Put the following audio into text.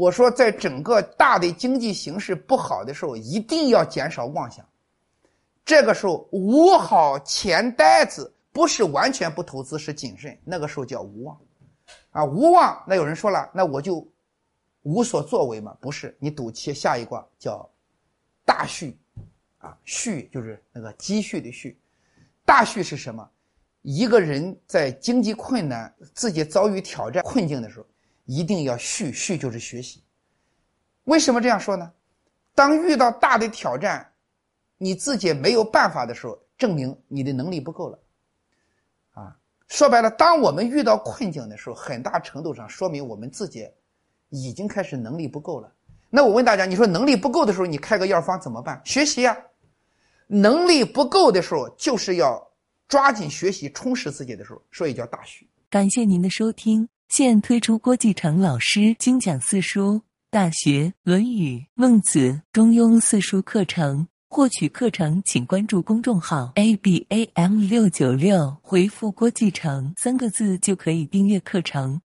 我说，在整个大的经济形势不好的时候，一定要减少妄想。这个时候捂好钱袋子，不是完全不投资，是谨慎。那个时候叫无妄，啊，无妄。那有人说了，那我就无所作为嘛？不是，你赌气下一卦叫大蓄，啊，蓄就是那个积蓄的蓄。大蓄是什么？一个人在经济困难、自己遭遇挑战、困境的时候，一定要续续就是学习。为什么这样说呢？当遇到大的挑战，你自己没有办法的时候，证明你的能力不够了。啊，说白了，当我们遇到困境的时候，很大程度上说明我们自己已经开始能力不够了。那我问大家，你说能力不够的时候，你开个药方怎么办？学习呀。能力不够的时候，就是要。抓紧学习，充实自己的时候，所以叫大学。感谢您的收听，现推出郭继成老师精讲四书《大学》《论语》《孟子》《中庸》四书课程。获取课程，请关注公众号 a b a m 六九六，回复“郭继成”三个字就可以订阅课程。